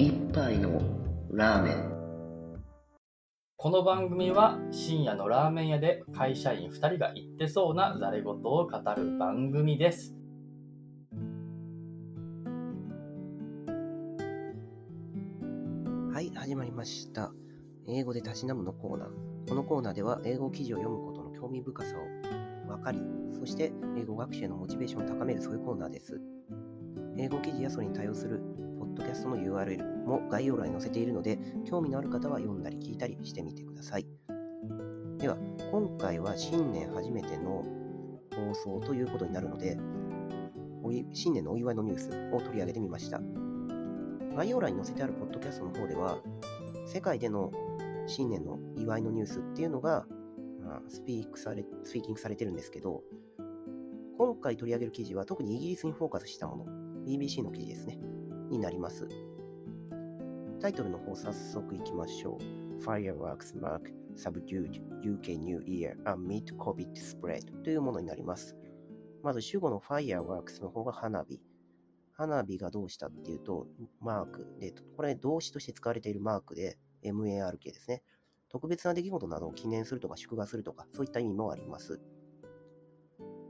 一杯のラーメンこの番組は深夜のラーメン屋で会社員2人が言ってそうなざれ言を語る番組です。はい、始まりました。英語でたしなむのコーナー。このコーナーでは英語記事を読むことの興味深さを分かり、そして英語学習へのモチベーションを高めるそういうコーナーです。英語記事やそれに対応するドキャストの URL も概要欄に載せているので、興味のある方は読んだり聞いたりしてみてください。では、今回は新年初めての放送ということになるので、新年のお祝いのニュースを取り上げてみました。概要欄に載せてあるポッドキャストの方では、世界での新年の祝いのニュースっていうのが、まあ、スピークされ、スピーキングされてるんですけど、今回取り上げる記事は特にイギリスにフォーカスしたもの、BBC の記事ですね、になります。タイトルの方早速いきましょう。Fireworks mark subdued UK New Year amid COVID spread というものになります。まず主語の Fireworks の方が花火。花火がどうしたっていうと、マークで、これ動詞として使われているマークで、MARK ですね。特別な出来事などを記念するとか祝賀するとか、そういった意味もあります。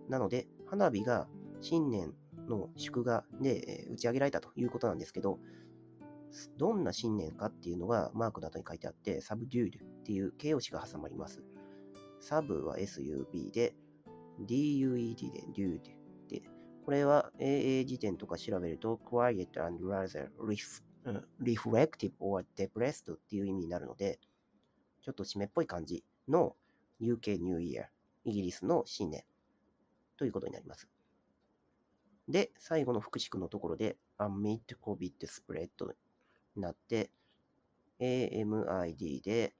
なので、花火が新年の祝賀で、え打ち上げられたということなんですけど、どんな新年かっていうのがマークの後に書いてあって、subdued っていう形容詞が挟まります。sub は sub で、dued で dude で、これは AA 辞典とか調べると、quiet and rather ref- うん reflective or depressed っていう意味になるので、ちょっと湿っぽい感じの UK New Year、イギリスの新年ということになります。で、最後の副詞句のところで、amid COVID spread になって、AMID で、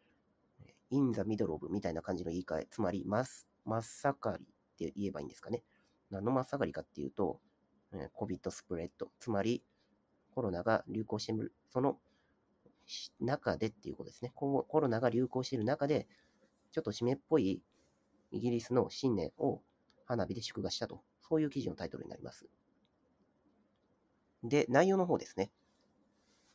in the middle of みたいな感じの言い換え、つまり、真っ真っ盛りって言えばいいんですかね。何の真っ盛りかっていうと、えー COVID スプレッド、つまりコロナが流行してる、その中でっていうことですね。ココロナが流行している中で、ちょっと湿っぽいイギリスの新年を花火で祝賀したと、そういう記事のタイトルになります。で、内容の方ですね。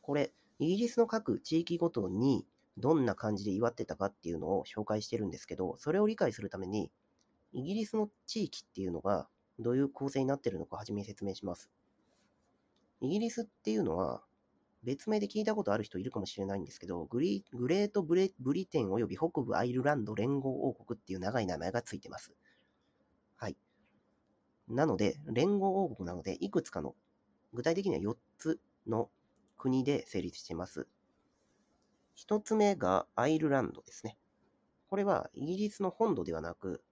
これ、イギリスの各地域ごとにどんな感じで祝ってたかっていうのを紹介してるんですけど、それを理解するために、イギリスの地域っていうのがどういう構成になってるのかはじめに説明します。イギリスっていうのは、別名で聞いたことある人いるかもしれないんですけど、グリグレートブレブリテン及び北部アイルランド連合王国っていう長い名前がついてます。なので、連合王国なので、いくつかの、具体的には4つの国で成立しています。1つ目がアイルランドですね。これはイギリスの本土ではなく、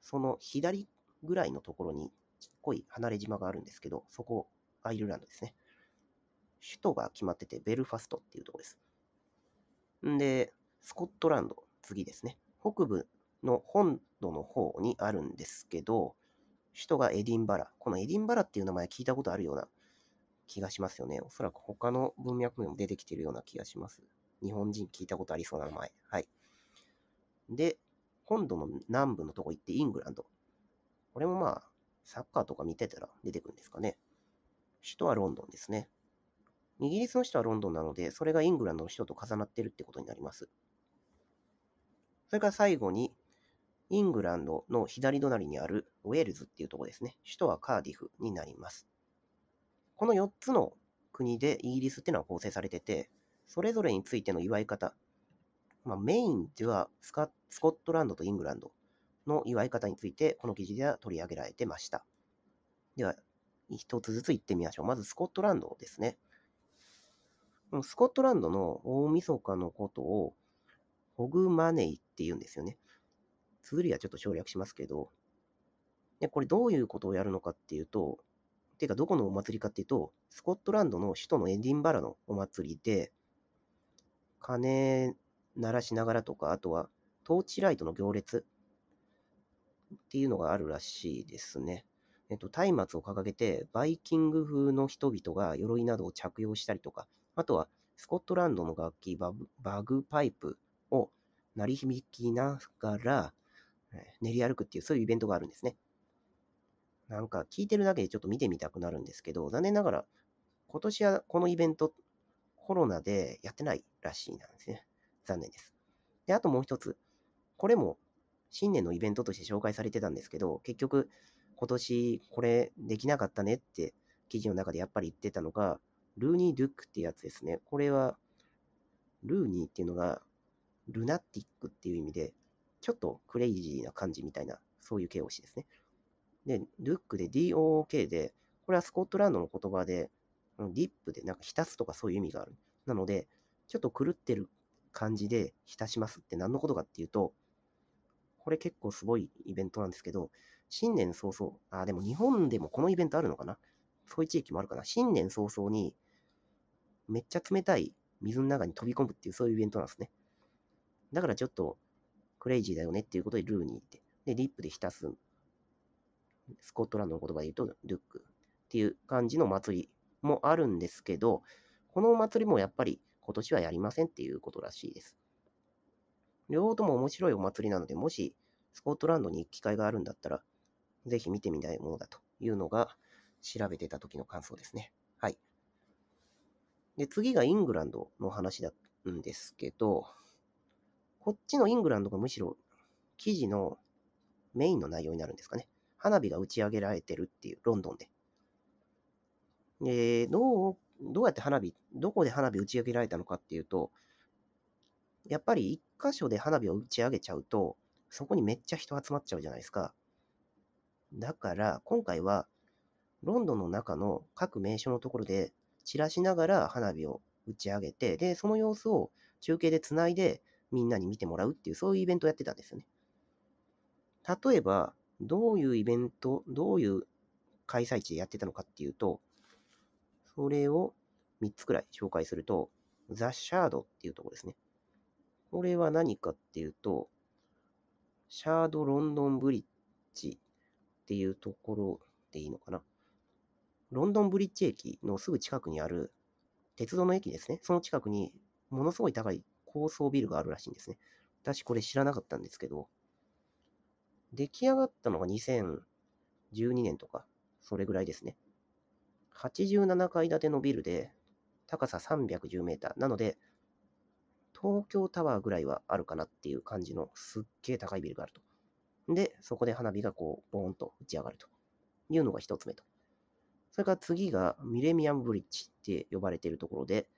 その左ぐらいのところにちっこい離れ島があるんですけど、そこ、アイルランドですね。首都が決まってて、ベルファストっていうところです。んで、スコットランド、次ですね。北部の本土の方にあるんですけど、首都がエディンバラ。このエディンバラっていう名前聞いたことあるような気がしますよね。おそらく他の文脈でも出てきてるような気がします。日本人聞いたことありそうな名前。はい。で、本土の南部のとこ行ってイングランド。これもまあ、サッカーとか見てたら出てくるんですかね。首都はロンドンですね。イギリスの首都はロンドンなので、それがイングランドの首都と重なってるってことになります。それから最後に、イングランドの左隣にあるウェールズっていうとこですね。首都はカーディフになります。この4つの国でイギリスっていうのは構成されてて、それぞれについての祝い方、まあ、メインではスカスコットランドとイングランドの祝い方について、この記事では取り上げられてました。では、一つずつ言ってみましょう。まずスコットランドですね。スコットランドの大晦日のことを、ホグマネイって言うんですよね。綴りはちょっと省略しますけど、でこれどういうことをやるのかっていうと、ていうかどこのお祭りかっていうと、スコットランドの首都のエディンバラのお祭りで、鐘鳴らしながらとか、あとはトーチライトの行列っていうのがあるらしいですね。えっと、松明を掲げて、バイキング風の人々が鎧などを着用したりとか、あとはスコットランドの楽器バ、グパイプを鳴り響きながら練り歩くっていう、そういうイベントがあるんですね。なんか聞いてるだけでちょっと見てみたくなるんですけど、残念ながら、今年はこのイベント、コロナでやってないらしいなんですね。残念です。で、あともう一つ。これも新年のイベントとして紹介されてたんですけど、結局今年これできなかったねって記事の中でやっぱり言ってたのが、ルーニー・ドゥックってやつですね。これは、ルーニーっていうのが、ルナティックっていう意味で、ちょっとクレイジーな感じみたいな、そういう形容詞ですね。で、ドゥックで DOOK で、これはスコットランドの言葉で、ディップでなんか浸すとかそういう意味がある。なので、ちょっと狂ってる感じで浸しますって何のことかっていうと、これ結構すごいイベントなんですけど、新年早々、あ、でも日本でもこのイベントあるのかな？そういう地域もあるかな？新年早々に、めっちゃ冷たい水の中に飛び込むっていうそういうイベントなんですね。だからちょっとクレイジーだよねっていうことでルーニーって。で、リップで浸す。スコットランドの言葉で言うとルックっていう感じの祭りもあるんですけど、このお祭りもやっぱり今年はやりませんっていうことらしいです。両方とも面白いお祭りなので、もしスコットランドに行く機会があるんだったら、ぜひ見てみたいものだというのが調べてた時の感想ですね。はい。で、次がイングランドの話だんですけど、こっちのイングランドがむしろ記事のメインの内容になるんですかね。花火が打ち上げられてるっていう、ロンドンで。で、どう、どうやって花火、どこで花火打ち上げられたのかっていうと、やっぱり一箇所で花火を打ち上げちゃうと、そこにめっちゃ人集まっちゃうじゃないですか。だから、今回は、ロンドンの中の各名所のところで散らしながら花火を打ち上げて、で、その様子を中継でつないでみんなに見てもらうっていう、そういうイベントをやってたんですよね。例えば、どういうイベント、どういう開催地でやってたのかっていうと、それを3つくらい紹介すると、ザ・シャードっていうところですね。これは何かっていうと、シャード・ロンドン・ブリッジっていうところでいいのかな。ロンドンブリッジ駅のすぐ近くにある鉄道の駅ですね。その近くにものすごい高い高層ビルがあるらしいんですね。私これ知らなかったんですけど、出来上がったのが2012年とか、それぐらいですね。87階建てのビルで、高さ310メーター。なので、東京タワーぐらいはあるかなっていう感じのすっげえ高いビルがあると。で、そこで花火がこう、ボーンと打ち上がるというのが一つ目と。それから次がミレミアムブリッジって呼ばれているところで、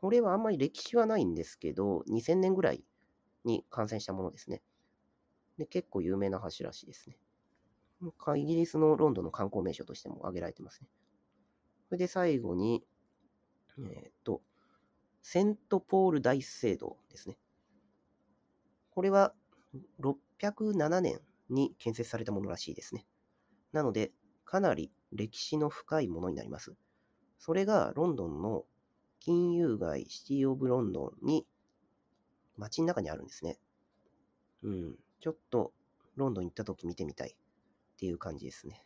これはあんまり歴史はないんですけど、2000年ぐらいに感染したものですね。で、結構有名な橋らしいですね。イギリスのロンドンの観光名所としても挙げられてますね。それで最後に、えっ、と、セントポール大聖堂ですね。これは607年に建設されたものらしいですね。なので、かなり歴史の深いものになります。それがロンドンの金融街シティオブロンドンに街の中にあるんですね。うん。ちょっとロンドン行った時見てみたいっていう感じですね。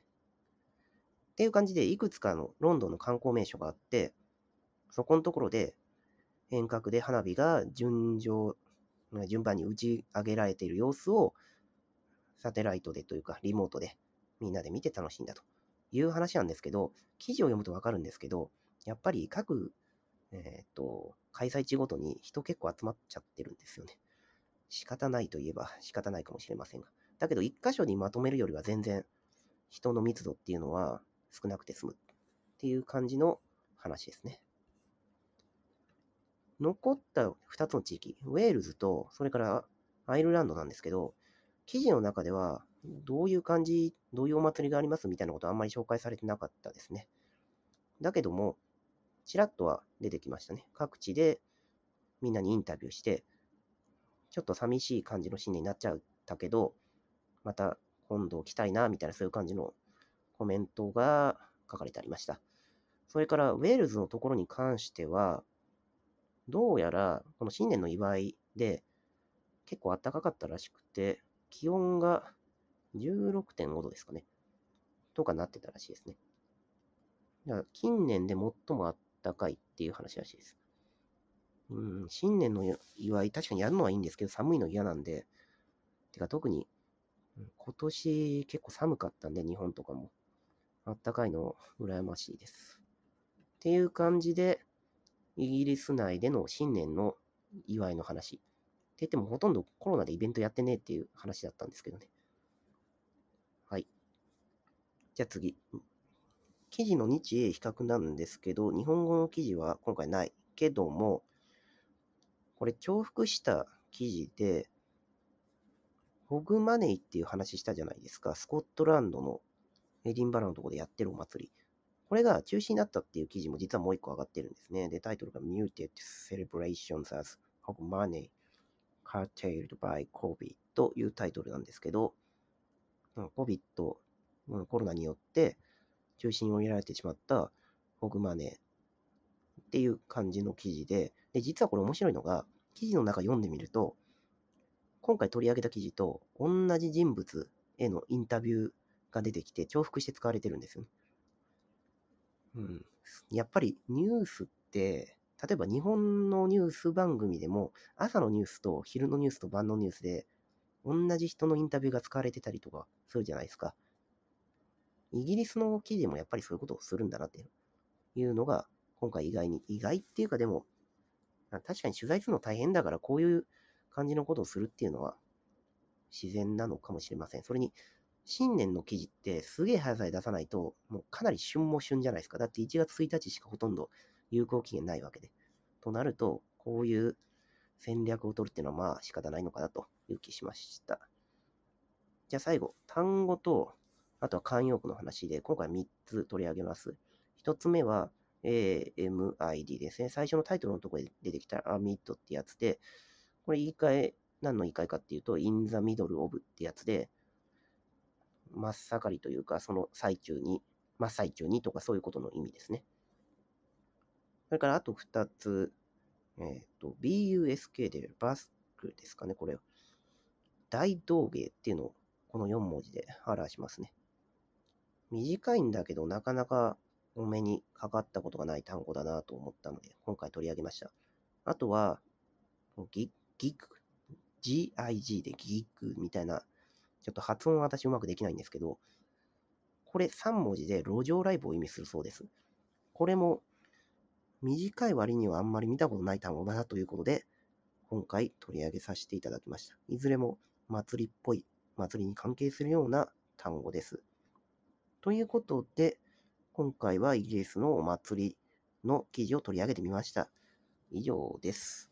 っていう感じで、いくつかのロンドンの観光名所があって、そこのところで遠隔で花火が順序、順番に打ち上げられている様子をサテライトでというかリモートでみんなで見て楽しんだという話なんですけど、記事を読むとわかるんですけど、やっぱり各、えっ、と、開催地ごとに人結構集まっちゃってるんですよね。仕方ないといえば仕方ないかもしれませんが。だけど、一箇所にまとめるよりは全然人の密度っていうのは少なくて済むっていう感じの話ですね。残った2つの地域、ウェールズと、それからアイルランドなんですけど、記事の中では、どういう感じ、どういうお祭りがありますみたいなことはあんまり紹介されてなかったですね。だけども、ちらっとは出てきましたね。各地でみんなにインタビューして、ちょっと寂しい感じのシーンになっちゃったけど、また今度来たいな、みたいなそういう感じのコメントが書かれてありました。それから、ウェールズのところに関しては、どうやら、この新年の祝いで、結構暖かかったらしくて、気温が16.5度ですかね。とかなってたらしいですね。だから近年で最も暖かいっていう話らしいです。うん、新年の祝い、確かにやるのはいいんですけど、寒いの嫌なんで、てか特に、今年結構寒かったんで、日本とかも。あったかいの羨ましいです。っていう感じで、イギリス内での新年の祝いの話。って言ってもほとんどコロナでイベントやってねえっていう話だったんですけどね。はい。じゃあ次。記事の日英比較なんですけど、日本語の記事は今回ない。けども、これ重複した記事で、ホグマネイっていう話したじゃないですか。スコットランドのエディンバラのところでやってるお祭り。これが中止になったっていう記事も実はもう一個上がってるんですね。で、タイトルが Muted Celebrations as Hog Money Curtailed by COVID というタイトルなんですけど、COVID、うん、コロナによって中止に追いられてしまったホグマネーっていう感じの記事で、で、実はこれ面白いのが、記事の中読んでみると、今回取り上げた記事と同じ人物へのインタビューが出てきて重複して使われてるんですよね。うん。やっぱりニュースって、例えば日本のニュース番組でも朝のニュースと昼のニュースと晩のニュースで同じ人のインタビューが使われてたりとかするじゃないですか。イギリスの記事もやっぱりそういうことをするんだなっていうのが今回意外に、意外っていうかでも、確かに取材するの大変だからこういう感じのことをするっていうのは自然なのかもしれません。それに、新年の記事ってすげえ早さで出さないと、もうかなり旬も旬じゃないですか。だって1月1日しかほとんど有効期限ないわけで。となると、こういう戦略を取るっていうのはまあ仕方ないのかなという気しました。じゃあ最後、単語と、あとは慣用句の話で、今回3つ取り上げます。1つ目は、AMID ですね。最初のタイトルのところで出てきた Amid ってやつで、これ言い換え、何の言い換えかっていうと、in the middle of ってやつで、真っ盛りというか、その最中に、真っ最中にとかそういうことの意味ですね。それからあと2つ、えっ、ー、と、BUSK でバスクですかね、これ。大道芸っていうのをこの4文字で表しますね。短いんだけど、なかなかお目にかかったことがない単語だなと思ったので、今回取り上げました。あとは、ギギク、GIG でギックみたいな、ちょっと発音は私うまくできないんですけど、これ3文字で路上ライブを意味するそうです。これも短い割にはあんまり見たことない単語だなということで、今回取り上げさせていただきました。いずれも祭りっぽい、祭りに関係するような単語です。ということで、今回はイギリスのお祭りの記事を取り上げてみました。以上です。